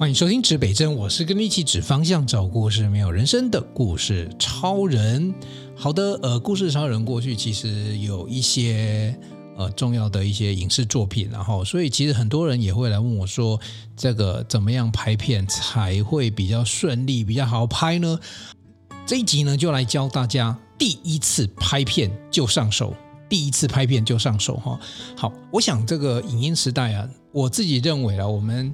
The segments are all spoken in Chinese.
欢迎收听指北针，我是跟你一起指方向、找故事、没有人生的故事超人。好的，呃，故事超人过去其实有一些呃重要的一些影视作品，然后所以其实很多人也会来问我说，这个怎么样拍片才会比较顺利、比较好拍呢？这一集呢，就来教大家第一次拍片就上手，第一次拍片就上手哈。好，我想这个影音时代啊，我自己认为啊，我们。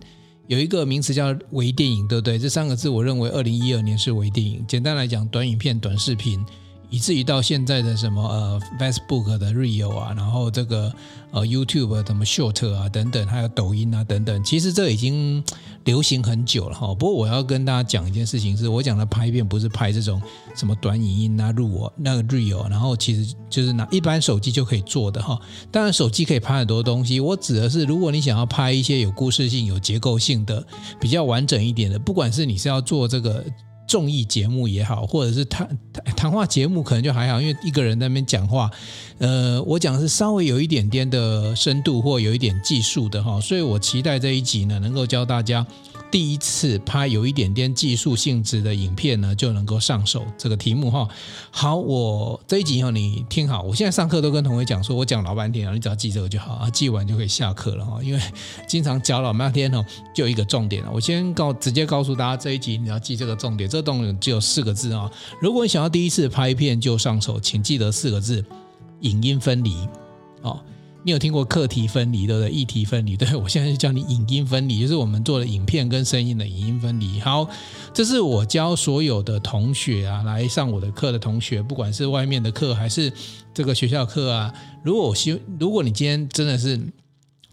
有一个名词叫微电影，对不对？这三个字，我认为二零一二年是微电影。简单来讲，短影片、短视频。以至于到现在的什么呃，Facebook 的 Reel 啊，然后这个呃 YouTube 什么 Short 啊等等，还有抖音啊等等，其实这已经流行很久了哈。不过我要跟大家讲一件事情，是我讲的拍片不是拍这种什么短影音啊、录我那个 Reel，然后其实就是拿一般手机就可以做的哈。当然手机可以拍很多东西，我指的是如果你想要拍一些有故事性、有结构性的、比较完整一点的，不管是你是要做这个。综艺节目也好，或者是谈谈话节目，可能就还好，因为一个人在那边讲话。呃，我讲的是稍微有一点点的深度，或有一点技术的哈，所以我期待这一集呢，能够教大家。第一次拍有一点点技术性质的影片呢，就能够上手这个题目哈。好，我这一集哈，你听好。我现在上课都跟同学讲说，我讲老半天啊，你只要记这个就好啊，记完就可以下课了哈。因为经常讲老半天哦，就一个重点了。我先告直接告诉大家，这一集你要记这个重点，这个重点只有四个字啊。如果你想要第一次拍片就上手，请记得四个字：影音分离哦。你有听过课题分离，对不对？议题分离，对，我现在就教你影音分离，就是我们做的影片跟声音的影音分离。好，这是我教所有的同学啊，来上我的课的同学，不管是外面的课还是这个学校课啊，如果我希，如果你今天真的是。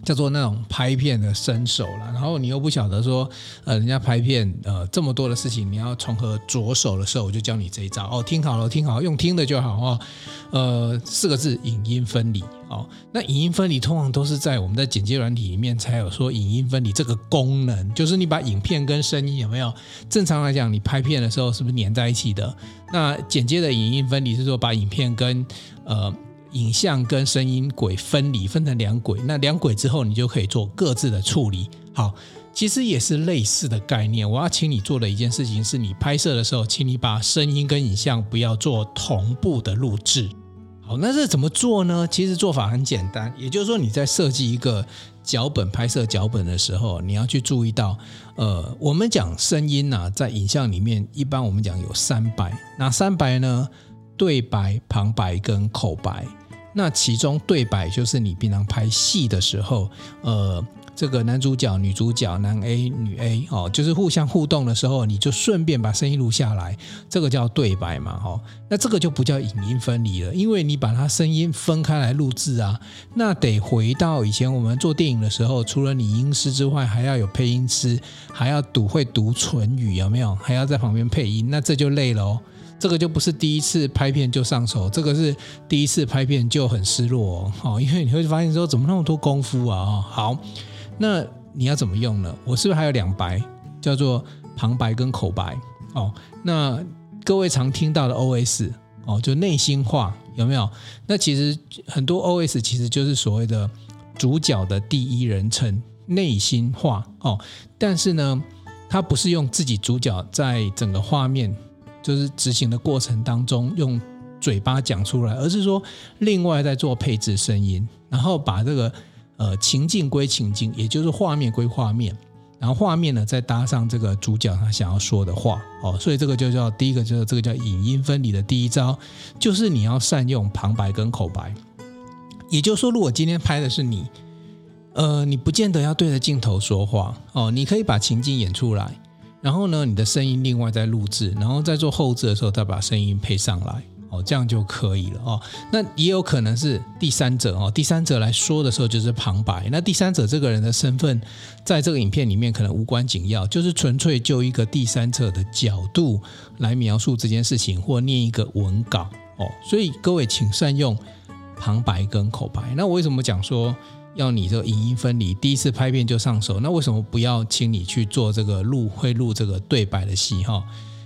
叫做那种拍片的新手了，然后你又不晓得说，呃，人家拍片，呃，这么多的事情，你要从何着手的时候，我就教你这一招哦。听好了，听好，用听的就好哦。呃，四个字，影音分离哦。那影音分离通常都是在我们在剪接软体里面才有说影音分离这个功能，就是你把影片跟声音有没有？正常来讲，你拍片的时候是不是粘在一起的？那剪接的影音分离是说把影片跟呃。影像跟声音轨分离，分成两轨。那两轨之后，你就可以做各自的处理。好，其实也是类似的概念。我要请你做的一件事情是，你拍摄的时候，请你把声音跟影像不要做同步的录制。好，那这怎么做呢？其实做法很简单，也就是说你在设计一个脚本、拍摄脚本的时候，你要去注意到，呃，我们讲声音呐、在影像里面，一般我们讲有三白。哪三白呢？对白、旁白跟口白。那其中对白就是你平常拍戏的时候，呃，这个男主角、女主角、男 A、女 A 哦，就是互相互动的时候，你就顺便把声音录下来，这个叫对白嘛，哈。那这个就不叫影音分离了，因为你把它声音分开来录制啊，那得回到以前我们做电影的时候，除了你音师之外，还要有配音师，还要读会读唇语，有没有？还要在旁边配音，那这就累了哦。这个就不是第一次拍片就上手，这个是第一次拍片就很失落哦，因为你会发现说怎么那么多功夫啊？好，那你要怎么用呢？我是不是还有两白，叫做旁白跟口白哦？那各位常听到的 OS 哦，就内心话有没有？那其实很多 OS 其实就是所谓的主角的第一人称内心话哦，但是呢，它不是用自己主角在整个画面。就是执行的过程当中用嘴巴讲出来，而是说另外在做配置声音，然后把这个呃情境归情境，也就是画面归画面，然后画面呢再搭上这个主角他想要说的话哦，所以这个就叫第一个就是这个叫影音分离的第一招，就是你要善用旁白跟口白。也就是说，如果今天拍的是你，呃，你不见得要对着镜头说话哦，你可以把情境演出来。然后呢，你的声音另外再录制，然后在做后置的时候再把声音配上来，哦，这样就可以了哦。那也有可能是第三者哦，第三者来说的时候就是旁白。那第三者这个人的身份，在这个影片里面可能无关紧要，就是纯粹就一个第三者的角度来描述这件事情，或念一个文稿哦。所以各位请善用旁白跟口白。那我为什么讲说？要你这个影音分离，第一次拍片就上手，那为什么不要请你去做这个录会录这个对白的戏哈？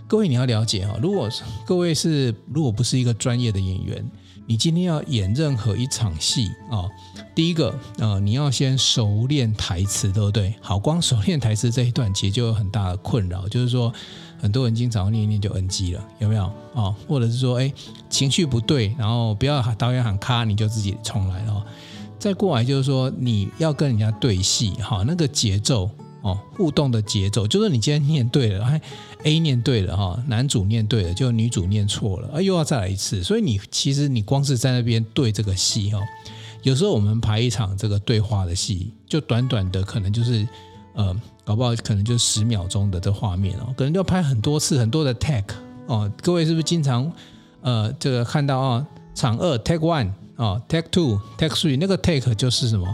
各位你要了解哈，如果各位是如果不是一个专业的演员，你今天要演任何一场戏啊，第一个呃，你要先熟练台词，对不对？好，光熟练台词这一段其实就有很大的困扰，就是说很多人经常念一念就 NG 了，有没有哦？或者是说，哎，情绪不对，然后不要导演喊咔，你就自己重来了。再过来就是说，你要跟人家对戏，哈，那个节奏。哦，互动的节奏就是你今天念对了，还 A 念对了哈，男主念对了，就女主念错了，啊，又要再来一次。所以你其实你光是在那边对这个戏哈，有时候我们排一场这个对话的戏，就短短的可能就是呃，搞不好可能就十秒钟的这画面哦，可能要拍很多次，很多的 take 哦。各位是不是经常呃这个看到啊，场二 take one。哦，take two，take three，那个 take 就是什么？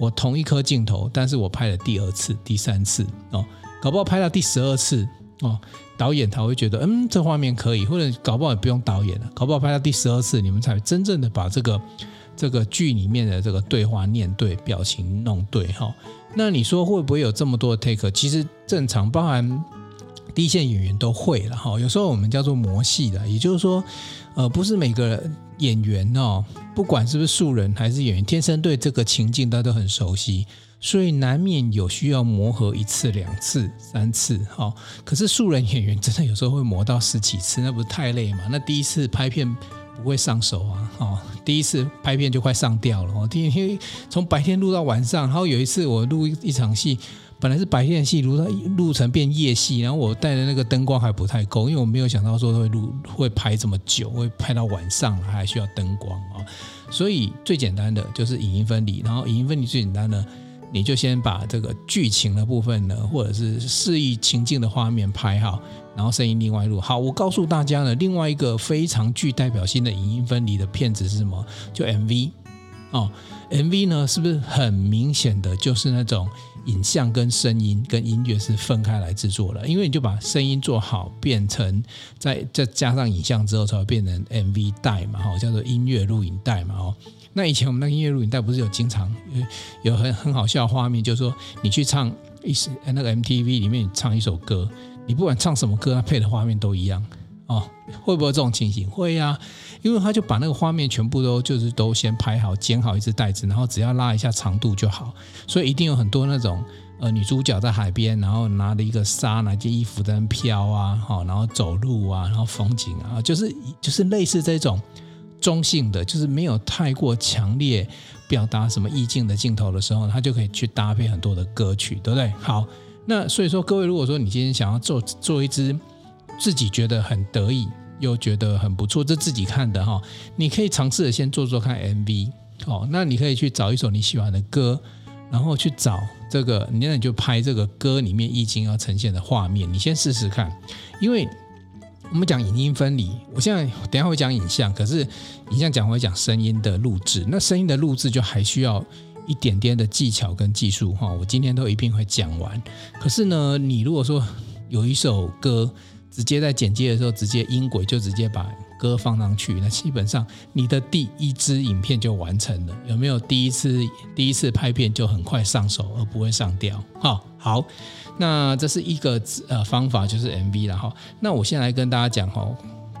我同一颗镜头，但是我拍了第二次、第三次哦，搞不好拍到第十二次哦，导演他会觉得，嗯，这画面可以，或者搞不好也不用导演了，搞不好拍到第十二次，你们才真正的把这个这个剧里面的这个对话念对，表情弄对哈、哦。那你说会不会有这么多 take？其实正常，包含第一线演员都会了哈、有时候我们叫做模戏的，也就是说，呃，不是每个人。演员哦，不管是不是素人还是演员，天生对这个情境大家都很熟悉，所以难免有需要磨合一次、两次、三次。哈，可是素人演员真的有时候会磨到十几次，那不是太累嘛？那第一次拍片不会上手啊，哦，第一次拍片就快上吊了。哦，第一天 从白天录到晚上，然后有一次我录一场戏。本来是白天的戏，录到录成变夜戏，然后我带的那个灯光还不太够，因为我没有想到说会录会拍这么久，会拍到晚上还需要灯光啊。所以最简单的就是影音分离，然后影音分离最简单的，你就先把这个剧情的部分呢，或者是示意情境的画面拍好，然后声音另外录好。我告诉大家呢，另外一个非常具代表性的影音分离的片子是什么？就 MV 哦，MV 呢是不是很明显的就是那种？影像跟声音跟音乐是分开来制作的，因为你就把声音做好，变成再再加上影像之后，才会变成 MV 带嘛，哈，叫做音乐录影带嘛，哦。那以前我们那个音乐录影带不是有经常有很很好笑的画面，就是说你去唱一首那个 MTV 里面唱一首歌，你不管唱什么歌，它配的画面都一样。哦，会不会这种情形？会呀、啊，因为他就把那个画面全部都就是都先拍好，剪好一支带子，然后只要拉一下长度就好。所以一定有很多那种呃女主角在海边，然后拿了一个纱，拿件衣服在那飘啊，好，然后走路啊，然后风景啊，就是就是类似这种中性的，就是没有太过强烈表达什么意境的镜头的时候，他就可以去搭配很多的歌曲，对不对？好，那所以说各位，如果说你今天想要做做一支。自己觉得很得意，又觉得很不错，这自己看的哈。你可以尝试着先做做看 MV 哦。那你可以去找一首你喜欢的歌，然后去找这个，你那你就拍这个歌里面意境要呈现的画面，你先试试看。因为我们讲影音分离，我现在等下会讲影像，可是影像讲会讲声音的录制，那声音的录制就还需要一点点的技巧跟技术哈。我今天都一定会讲完。可是呢，你如果说有一首歌，直接在剪接的时候，直接音轨就直接把歌放上去，那基本上你的第一支影片就完成了。有没有第一次第一次拍片就很快上手，而不会上掉？哈，好，那这是一个呃方法，就是 MV 了哈。那我先来跟大家讲哈，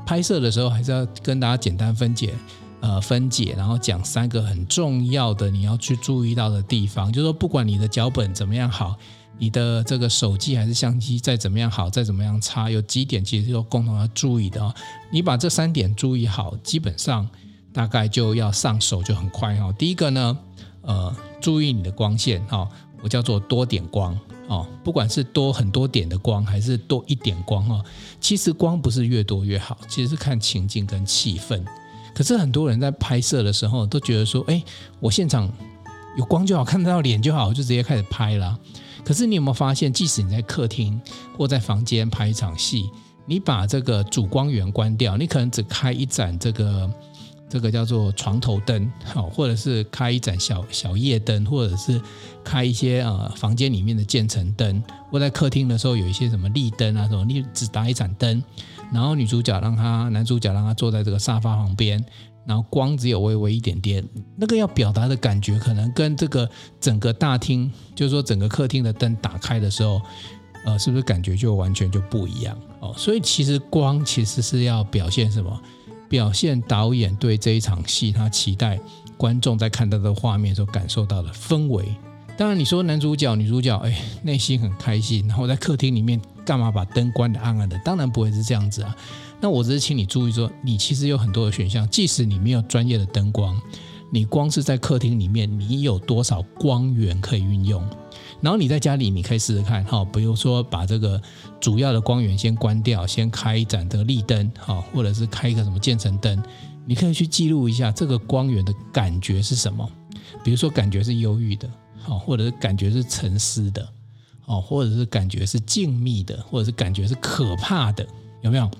拍摄的时候还是要跟大家简单分解呃分解，然后讲三个很重要的你要去注意到的地方，就是说不管你的脚本怎么样好。你的这个手机还是相机再怎么样好，再怎么样差，有几点其实要共同要注意的哦。你把这三点注意好，基本上大概就要上手就很快哈。第一个呢，呃，注意你的光线哈，我叫做多点光哦，不管是多很多点的光，还是多一点光哦，其实光不是越多越好，其实是看情境跟气氛。可是很多人在拍摄的时候都觉得说，哎，我现场有光就好，看得到脸就好，就直接开始拍了。可是你有没有发现，即使你在客厅或在房间拍一场戏，你把这个主光源关掉，你可能只开一盏这个这个叫做床头灯，好，或者是开一盏小小夜灯，或者是开一些呃房间里面的渐层灯，或在客厅的时候有一些什么立灯啊什么，你只打一盏灯，然后女主角让她男主角让他坐在这个沙发旁边。然后光只有微微一点点，那个要表达的感觉可能跟这个整个大厅，就是说整个客厅的灯打开的时候，呃，是不是感觉就完全就不一样哦？所以其实光其实是要表现什么？表现导演对这一场戏他期待观众在看到的画面所感受到的氛围。当然，你说男主角、女主角，哎，内心很开心，然后在客厅里面干嘛把灯关得暗暗的？当然不会是这样子啊。那我只是请你注意说，你其实有很多的选项，即使你没有专业的灯光，你光是在客厅里面，你有多少光源可以运用？然后你在家里，你可以试试看，哈，比如说把这个主要的光源先关掉，先开一盏这个立灯，哈，或者是开一个什么渐层灯，你可以去记录一下这个光源的感觉是什么。比如说，感觉是忧郁的，好，或者是感觉是沉思的，哦，或者是感觉是静谧的，或者是感觉是可怕的，有没有？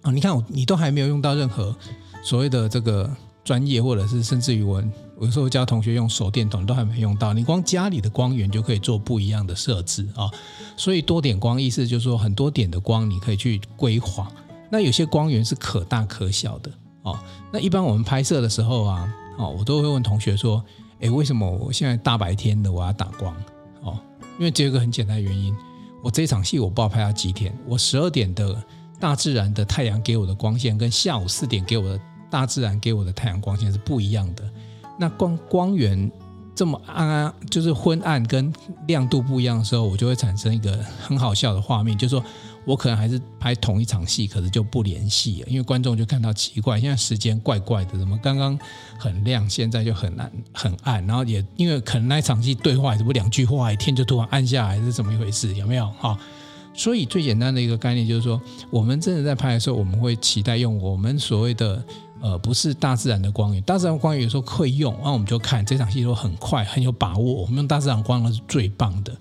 啊，你看我，你都还没有用到任何所谓的这个专业，或者是甚至于我。有时候教同学用手电筒都还没用到，你光家里的光源就可以做不一样的设置啊。所以多点光意思就是说很多点的光你可以去规划。那有些光源是可大可小的哦。那一般我们拍摄的时候啊，哦，我都会问同学说，诶，为什么我现在大白天的我要打光？哦，因为这有个很简单的原因，我这场戏我不知道拍到几点，我十二点的大自然的太阳给我的光线跟下午四点给我的大自然给我的太阳光线是不一样的。那光光源这么暗暗，就是昏暗跟亮度不一样的时候，我就会产生一个很好笑的画面，就是说我可能还是拍同一场戏，可是就不连戏了，因为观众就看到奇怪，现在时间怪怪的，怎么刚刚很亮，现在就很暗很暗，然后也因为可能那一场戏对话也不两句话，天就突然暗下来，是怎么一回事？有没有哈？所以最简单的一个概念就是说，我们真的在拍的时候，我们会期待用我们所谓的。呃，不是大自然的光源，大自然光源有时候会用，那我们就看这场戏都很快，很有把握，我们用大自然光源是最棒的。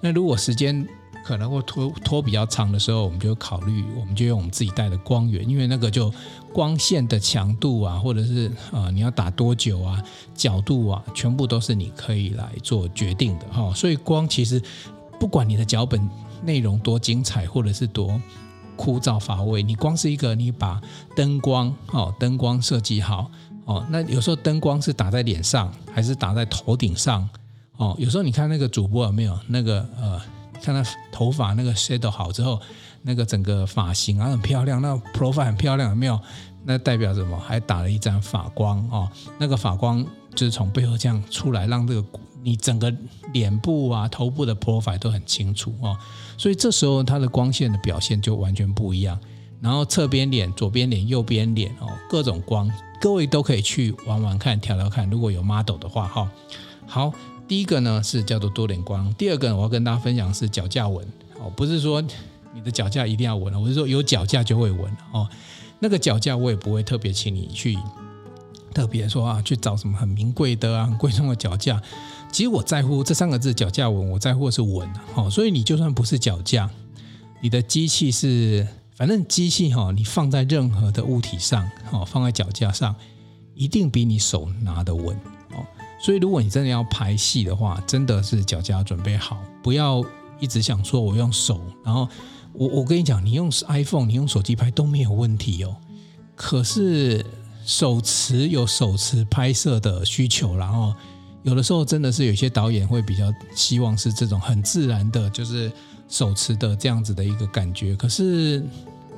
那如果时间可能会拖拖比较长的时候，我们就考虑，我们就用我们自己带的光源，因为那个就光线的强度啊，或者是啊、呃、你要打多久啊，角度啊，全部都是你可以来做决定的哈、所以光其实不管你的脚本内容多精彩，或者是多。枯燥乏味，你光是一个，你把灯光哦，灯光设计好哦，那有时候灯光是打在脸上，还是打在头顶上哦？有时候你看那个主播有没有那个呃，看他头发那个 shadow 好之后，那个整个发型啊很漂亮，那 profile 很漂亮，有没有？那代表什么？还打了一盏发光哦，那个发光就是从背后这样出来，让这个。你整个脸部啊、头部的 profile 都很清楚哦，所以这时候它的光线的表现就完全不一样。然后侧边脸、左边脸、右边脸哦，各种光，各位都可以去玩玩看、调调看。如果有 model 的话，哈，好，第一个呢是叫做多点光，第二个我要跟大家分享是脚架纹哦，不是说你的脚架一定要纹，我是说有脚架就会纹哦。那个脚架我也不会特别请你去特别说啊，去找什么很名贵的啊、很贵重的脚架。其实我在乎这三个字脚架纹，我在乎的是纹，哦，所以你就算不是脚架，你的机器是，反正机器哈，你放在任何的物体上，哦，放在脚架上，一定比你手拿的稳，所以如果你真的要拍戏的话，真的是脚架准备好，不要一直想说我用手，然后我我跟你讲，你用 iPhone，你用手机拍都没有问题哦，可是手持有手持拍摄的需求，然后。有的时候真的是有些导演会比较希望是这种很自然的，就是手持的这样子的一个感觉。可是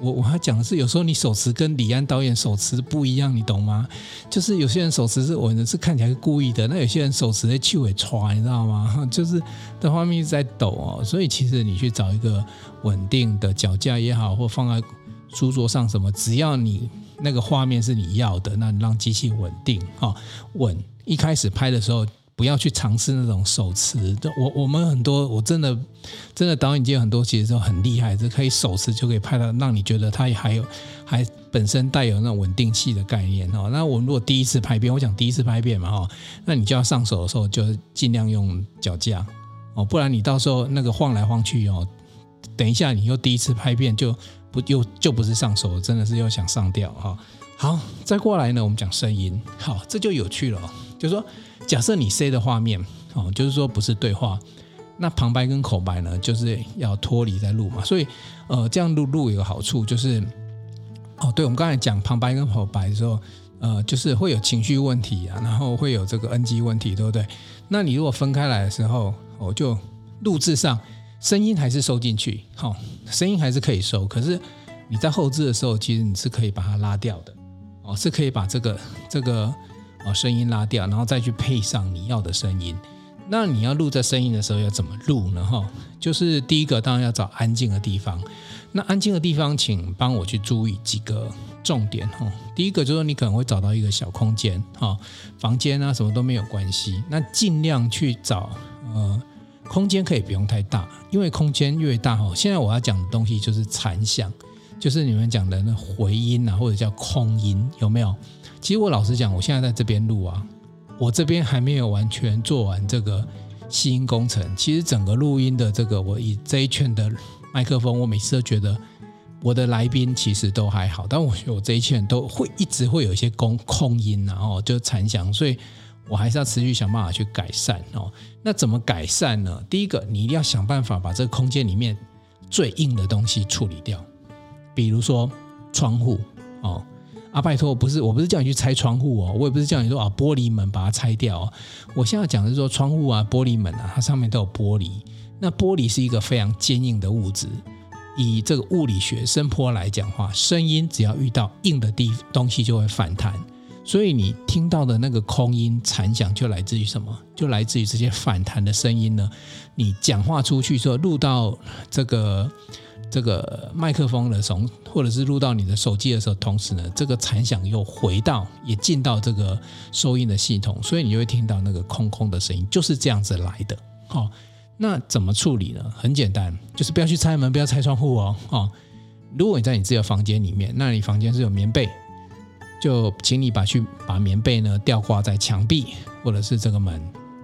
我我还讲的是，有时候你手持跟李安导演手持不一样，你懂吗？就是有些人手持是我是看起来是故意的，那有些人手持在去尾歘，你知道吗？就是的画面一直在抖哦。所以其实你去找一个稳定的脚架也好，或放在书桌上什么，只要你那个画面是你要的，那你让机器稳定哈稳。一开始拍的时候。不要去尝试那种手持，我我们很多，我真的真的导演界很多其实都很厉害，是可以手持就可以拍到，让你觉得它还有还本身带有那种稳定器的概念哦。那我如果第一次拍片，我讲第一次拍片嘛哈，那你就要上手的时候就尽量用脚架哦，不然你到时候那个晃来晃去哦，等一下你又第一次拍片就不又就不是上手，真的是又想上吊哈。好，再过来呢，我们讲声音，好，这就有趣了，就是说。假设你 C 的画面哦，就是说不是对话，那旁白跟口白呢，就是要脱离在录嘛。所以呃，这样录录有好处就是，哦，对，我们刚才讲旁白跟口白的时候，呃，就是会有情绪问题啊，然后会有这个 NG 问题，对不对？那你如果分开来的时候，哦，就录制上声音还是收进去，好，声音还是可以收，可是你在后置的时候，其实你是可以把它拉掉的。哦，是可以把这个这个哦声音拉掉，然后再去配上你要的声音。那你要录这声音的时候要怎么录呢？哈，就是第一个当然要找安静的地方。那安静的地方，请帮我去注意几个重点哈。第一个就是你可能会找到一个小空间哈，房间啊什么都没有关系。那尽量去找呃空间可以不用太大，因为空间越大哈，现在我要讲的东西就是残响，就是你们讲的那回音啊，或者叫空音，有没有？其实我老实讲，我现在在这边录啊。我这边还没有完全做完这个吸音工程。其实整个录音的这个，我以这一圈的麦克风，我每次都觉得我的来宾其实都还好，但我觉得我这一圈都会一直会有一些空空音，然后就残响，所以我还是要持续想办法去改善哦。那怎么改善呢？第一个，你一定要想办法把这个空间里面最硬的东西处理掉，比如说窗户哦。啊，拜托，不是，我不是叫你去拆窗户哦，我也不是叫你说啊，玻璃门把它拆掉哦。我现在讲的是说，窗户啊、玻璃门啊，它上面都有玻璃。那玻璃是一个非常坚硬的物质，以这个物理学声波来讲话，声音只要遇到硬的地东西就会反弹。所以你听到的那个空音残响，就来自于什么？就来自于这些反弹的声音呢？你讲话出去说录到这个。这个麦克风的时候，或者是录到你的手机的时候，同时呢，这个残响又回到，也进到这个收音的系统，所以你就会听到那个空空的声音，就是这样子来的。哦，那怎么处理呢？很简单，就是不要去拆门，不要拆窗户哦。哦，如果你在你自己的房间里面，那你房间是有棉被，就请你把去把棉被呢吊挂在墙壁或者是这个门。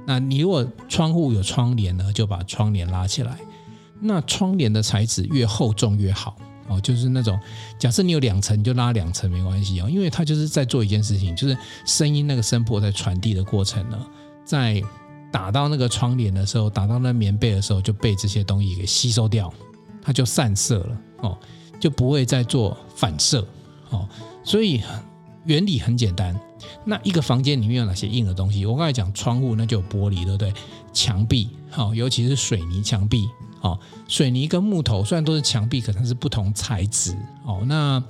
那你如果窗户有窗帘呢，就把窗帘拉起来。那窗帘的材质越厚重越好哦，就是那种假设你有两层，你就拉两层没关系哦，因为它就是在做一件事情，就是声音那个声波在传递的过程呢，在打到那个窗帘的时候，打到那棉被的时候，就被这些东西给吸收掉，它就散射了哦，就不会再做反射哦，所以原理很简单。那一个房间里面有哪些硬的东西？我刚才讲窗户，那就有玻璃，对不对？墙壁，好，尤其是水泥墙壁。哦，水泥跟木头虽然都是墙壁，可能是不同材质。哦，那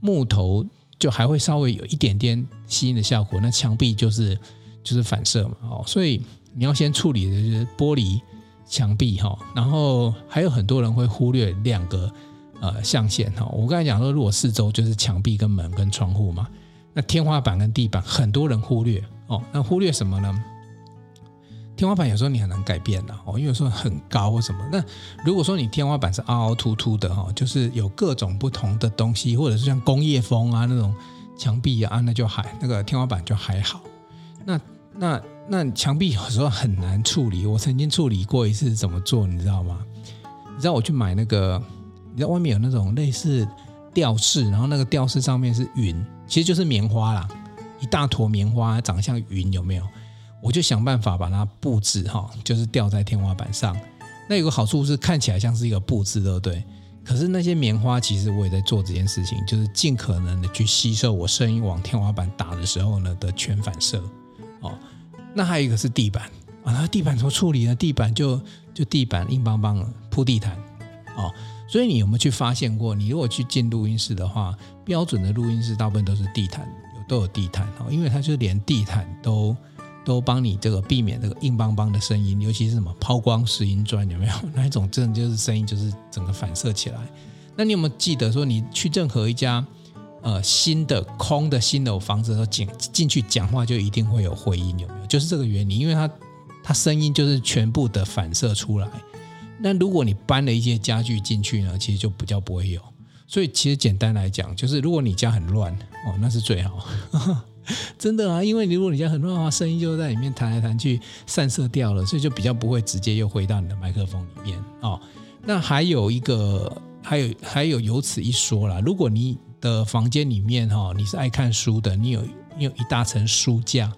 木头就还会稍微有一点点吸音的效果，那墙壁就是就是反射嘛。哦，所以你要先处理的就是玻璃墙壁哈。然后还有很多人会忽略两个呃象限哈。我刚才讲说，如果四周就是墙壁跟门跟窗户嘛，那天花板跟地板很多人忽略哦。那忽略什么呢？天花板有时候你很难改变的哦，因为有时候很高或什么。那如果说你天花板是凹凹凸凸的哈，就是有各种不同的东西，或者是像工业风啊那种墙壁啊，那就还那个天花板就还好。那那那墙壁有时候很难处理，我曾经处理过一次，怎么做你知道吗？你知道我去买那个，你知道外面有那种类似吊饰，然后那个吊饰上面是云，其实就是棉花啦，一大坨棉花长得像云，有没有？我就想办法把它布置哈，就是吊在天花板上。那有个好处是看起来像是一个布置，对不对？可是那些棉花其实我也在做这件事情，就是尽可能的去吸收我声音往天花板打的时候呢的全反射。哦，那还有一个是地板啊，那地板怎么处理呢？地板就就地板硬邦邦的铺地毯。哦，所以你有没有去发现过？你如果去进录音室的话，标准的录音室大部分都是地毯，有都有地毯哦，因为它就连地毯都。都帮你这个避免这个硬邦邦的声音，尤其是什么抛光石英砖有没有？那一种真的就是声音就是整个反射起来。那你有没有记得说，你去任何一家呃新的空的新的房子的时候，进进去讲话就一定会有回音有没有？就是这个原理，因为它它声音就是全部的反射出来。那如果你搬了一些家具进去呢，其实就比较不会有。所以其实简单来讲，就是如果你家很乱哦，那是最好。真的啊，因为如果你家很乱的话，声音就在里面弹来弹去，散射掉了，所以就比较不会直接又回到你的麦克风里面哦。那还有一个，还有还有有此一说啦，如果你的房间里面哈，你是爱看书的，你有你有一大层书架，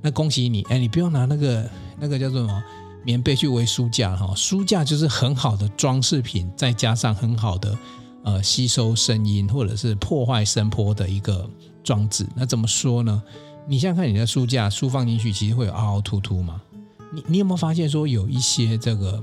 那恭喜你，哎，你不用拿那个那个叫做什么棉被去围书架哈，书架就是很好的装饰品，再加上很好的呃吸收声音或者是破坏声波的一个。装置，那怎么说呢？你想想看，你的书架书放进去，其实会有凹凹凸凸嘛。你你有没有发现说有一些这个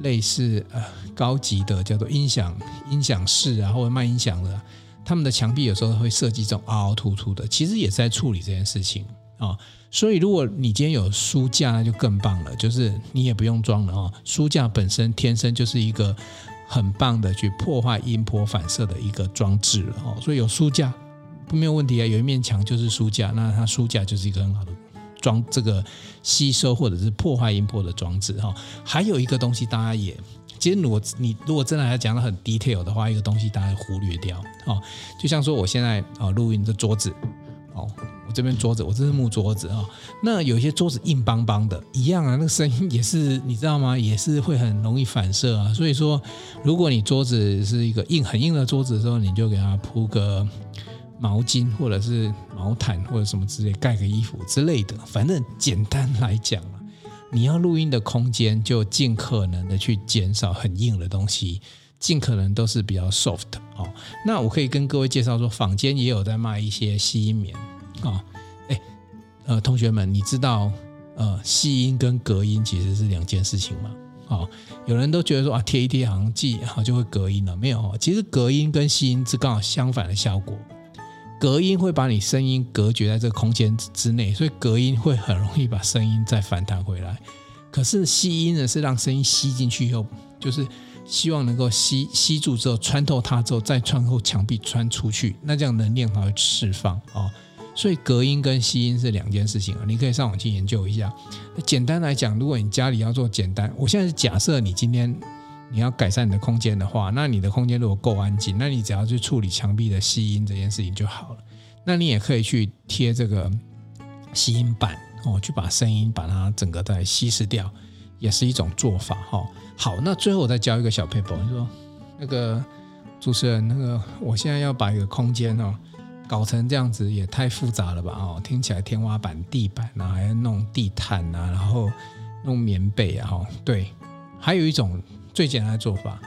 类似呃高级的叫做音响音响室啊，或者卖音响的，他们的墙壁有时候会设计这种凹凹凸凸的，其实也在处理这件事情啊、所以如果你今天有书架，那就更棒了，就是你也不用装了哦。书架本身天生就是一个很棒的去破坏音波反射的一个装置了哦。所以有书架没有问题啊，有一面墙就是书架，那它书架就是一个很好的装这个吸收或者是破坏音波的装置哈。还有一个东西，大家也。其实，如果你如果真的还讲得很 detail 的话，一个东西大家忽略掉哦，就像说我现在啊录音的桌子哦，我这边桌子，我这是木桌子啊，那有一些桌子硬邦邦的，一样啊，那个声音也是你知道吗？也是会很容易反射啊。所以说，如果你桌子是一个硬很硬的桌子的时候，你就给它铺个毛巾或者是毛毯或者什么之类，盖个衣服之类的，反正简单来讲啊。你要录音的空间，就尽可能的去减少很硬的东西，尽可能都是比较 soft 哦。那我可以跟各位介绍说，坊间也有在卖一些吸音棉啊。哎，呃，同学们，你知道呃吸音跟隔音其实是两件事情吗？哦，有人都觉得说啊贴一贴好像记 好就会隔音了，没有，其实隔音跟吸音是刚好相反的效果。隔音会把你声音隔绝在这个空间之内，所以隔音会很容易把声音再反弹回来。可是吸音呢，是让声音吸进去以后，就是希望能够吸吸住之后穿透它之后，再穿透墙壁穿出去，那这样能量才会释放哦。所以隔音跟吸音是两件事情啊，你可以上网去研究一下。简单来讲，如果你家里要做简单，我现在是假设你今天。你要改善你的空间的话，那你的空间如果够安静，那你只要去处理墙壁的吸音这件事情就好了。那你也可以去贴这个吸音板哦，去把声音把它整个再稀释掉，也是一种做法哈。好，那最后我再教一个小撇步，你说那个主持人，那个我现在要把一个空间哦搞成这样子，也太复杂了吧哦，听起来天花板、地板啊，还要弄地毯啊，然后弄棉被啊，哈，对，还有一种。最简单的做法，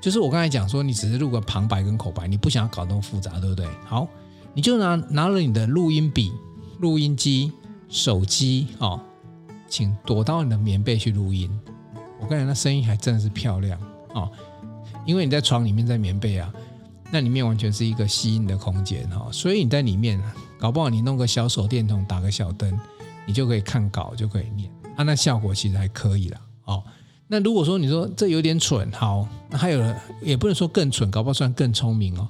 就是我刚才讲说，你只是录个旁白跟口白，你不想要搞那么复杂，对不对？好，你就拿拿了你的录音笔、录音机、手机哦，请躲到你的棉被去录音。我刚才，那声音还真的是漂亮哦，因为你在床里面，在棉被啊，那里面完全是一个吸音的空间哈，所以你在里面，搞不好你弄个小手电筒，打个小灯，你就可以看稿，就可以念，啊，那效果其实还可以了哦。那如果说你说这有点蠢，好，那还有人也不能说更蠢，搞不好算更聪明哦。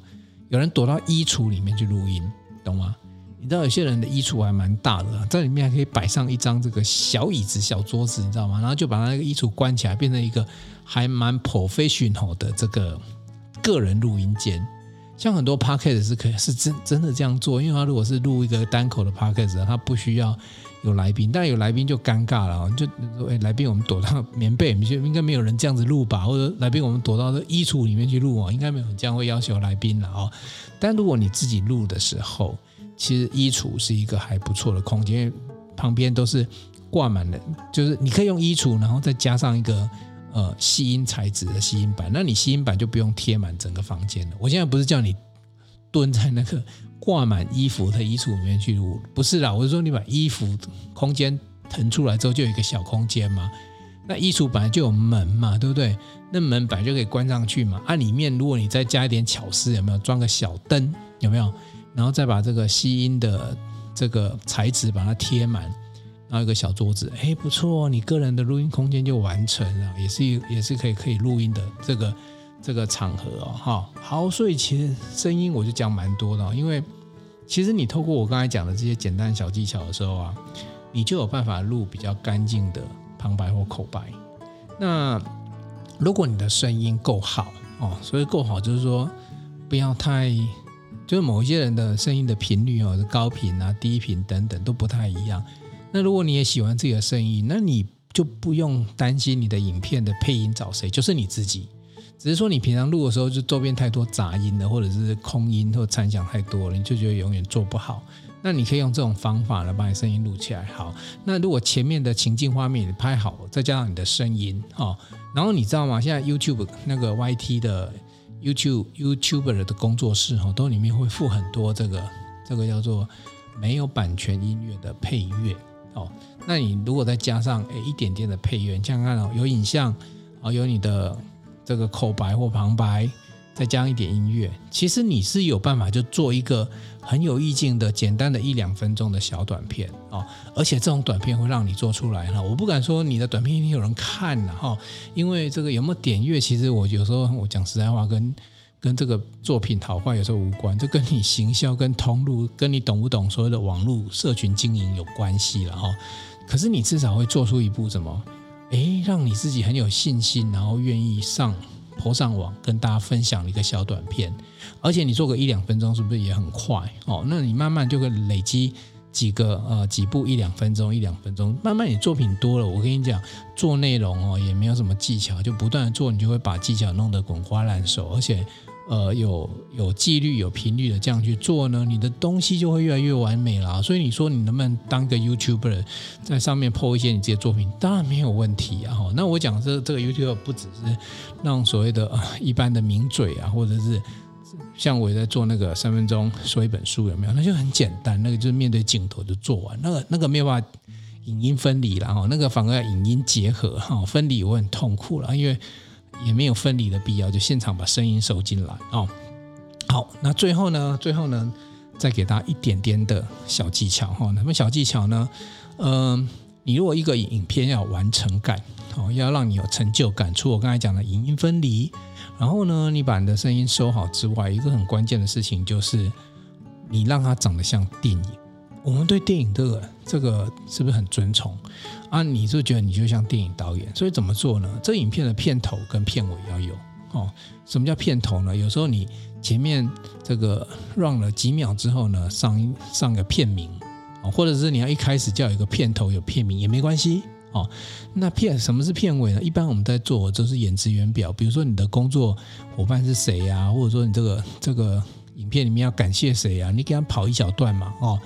有人躲到衣橱里面去录音，懂吗？你知道有些人的衣橱还蛮大的，在里面还可以摆上一张这个小椅子、小桌子，你知道吗？然后就把那个衣橱关起来，变成一个还蛮 professional 的这个个人录音间。像很多 podcast 是可以是真真的这样做，因为他如果是录一个单口的 podcast，他不需要。有来宾，但有来宾就尴尬了，就说：“哎，来宾，我们躲到棉被里面去，应该没有人这样子录吧？或者来宾，我们躲到这衣橱里面去录哦，应该没有人这样会要求来宾了哦。但如果你自己录的时候，其实衣橱是一个还不错的空间，因为旁边都是挂满了，就是你可以用衣橱，然后再加上一个呃吸音材质的吸音板，那你吸音板就不用贴满整个房间了。我现在不是叫你蹲在那个。挂满衣服的衣橱里面去录，不是啦，我是说你把衣服空间腾出来之后，就有一个小空间嘛。那衣橱本来就有门嘛，对不对？那门本来就可以关上去嘛。啊，里面如果你再加一点巧思，有没有装个小灯？有没有？然后再把这个吸音的这个材质把它贴满，然后一个小桌子，哎，不错，你个人的录音空间就完成了，也是也是可以可以录音的这个。这个场合哦，哈，好，所以其实声音我就讲蛮多的，因为其实你透过我刚才讲的这些简单小技巧的时候啊，你就有办法录比较干净的旁白或口白。那如果你的声音够好哦，所以够好就是说不要太，就是某一些人的声音的频率哦，高频啊、低频等等都不太一样。那如果你也喜欢自己的声音，那你就不用担心你的影片的配音找谁，就是你自己。只是说你平常录的时候，就周边太多杂音了，或者是空音或残响太多了，你就觉得永远做不好。那你可以用这种方法来把你声音录起来。好，那如果前面的情境画面你拍好，再加上你的声音，哈，然后你知道吗？现在 YouTube 那个 YT 的 YouTube YouTuber 的工作室，哈，都里面会附很多这个这个叫做没有版权音乐的配乐，哦，那你如果再加上诶一点点的配乐，你想看哦，有影像，啊，有你的。这个口白或旁白，再加上一点音乐，其实你是有办法就做一个很有意境的、简单的一两分钟的小短片哦。而且这种短片会让你做出来哈，我不敢说你的短片一定有人看了哈，因为这个有没有点阅，其实我有时候我讲实在话，跟跟这个作品好坏有时候无关，这跟你行销、跟通路、跟你懂不懂所谓的网络社群经营有关系了哈。可是你至少会做出一部什么？诶，让你自己很有信心，然后愿意上。坡上网跟大家分享一个小短片，而且你做个一两分钟，是不是也很快哦？那你慢慢就会累积几个呃几部一两分钟一两分钟，慢慢你作品多了，我跟你讲，做内容哦也没有什么技巧，就不断的做，你就会把技巧弄得滚瓜烂熟，而且。呃，有有纪律、有频率的这样去做呢，你的东西就会越来越完美了。所以你说你能不能当个 YouTuber，在上面 po 一些你自己的作品，当然没有问题啊。那我讲这这个 YouTuber 不只是让所谓的一般的名嘴啊，或者是像我在做那个三分钟说一本书有没有？那就很简单，那个就是面对镜头就做完，那个那个没有办法影音分离了哈，那个反而要影音结合哈，分离我很痛苦了，因为。也没有分离的必要，就现场把声音收进来哦。好，那最后呢，最后呢，再给大家一点点的小技巧哈。什么小技巧呢？嗯、你如果一个影片要完成感哦，要让你有成就感，除我刚才讲的影音分离，然后呢，你把你的声音收好之外，一个很关键的事情就是你让它长得像电影。我们对电影这个这个是不是很尊崇啊？你就觉得你就像电影导演，所以怎么做呢？这影片的片头跟片尾要有哦。什么叫片头呢？有时候你前面这个 run 了几秒之后呢，上一上个片名哦，或者是你要一开始叫一个片头有片名也没关系哦。那片什么是片尾呢？一般我们在做就是演职员表，比如说你的工作伙伴是谁呀，或者说你这个这个影片里面要感谢谁呀，你给他跑一小段嘛哦。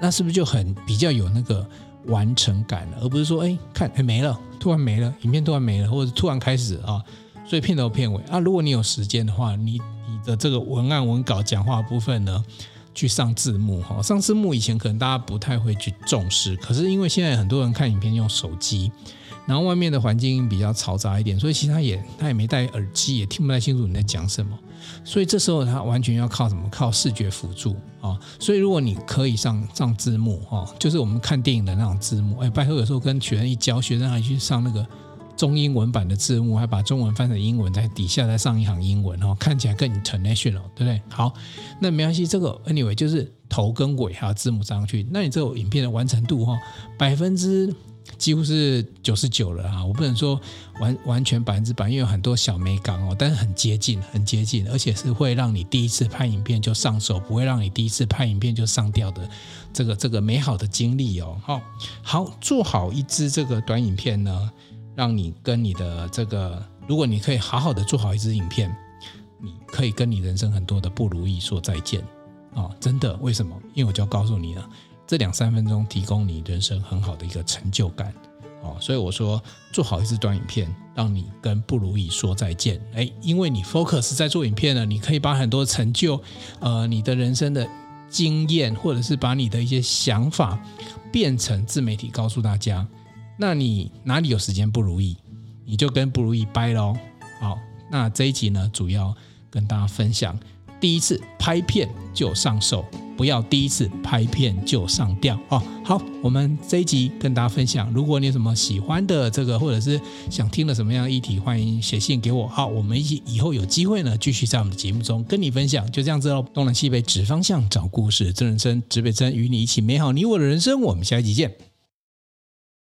那是不是就很比较有那个完成感了，而不是说哎看哎没了，突然没了，影片突然没了，或者突然开始啊，所以片头片尾啊，如果你有时间的话，你你的这个文案文稿讲话部分呢，去上字幕哈，上字幕以前可能大家不太会去重视，可是因为现在很多人看影片用手机。然后外面的环境比较嘈杂一点，所以其实他也他也没戴耳机，也听不太清楚你在讲什么。所以这时候他完全要靠什么？靠视觉辅助啊！所以如果你可以上上字幕哈，就是我们看电影的那种字幕。哎，拜托有时候跟学生一教，学生还去上那个中英文版的字幕，还把中文翻成英文，在底下再上一行英文哦，看起来更 international，对不对？好，那没关系，这个 anyway 就是头跟尾还有字幕上去，那你这个影片的完成度哈，百分之。几乎是九十九了啊！我不能说完完全百分之百，因为有很多小美感哦，但是很接近，很接近，而且是会让你第一次拍影片就上手，不会让你第一次拍影片就上吊的这个这个美好的经历哦。好，好，做好一支这个短影片呢，让你跟你的这个，如果你可以好好的做好一支影片，你可以跟你人生很多的不如意说再见啊！真的，为什么？因为我就要告诉你了。这两三分钟提供你人生很好的一个成就感，哦，所以我说做好一支短影片，让你跟不如意说再见。哎，因为你 focus 在做影片呢，你可以把很多成就，呃，你的人生的经验，或者是把你的一些想法变成自媒体告诉大家。那你哪里有时间不如意，你就跟不如意掰喽。好，那这一集呢，主要跟大家分享。第一次拍片就上手，不要第一次拍片就上吊哦。好，我们这一集跟大家分享，如果你有什么喜欢的这个，或者是想听的什么样的议题，欢迎写信给我。好，我们一起以后有机会呢，继续在我们的节目中跟你分享。就这样子喽，东南西北指方向，找故事，真人生，指北针，与你一起美好你我的人生。我们下一集见。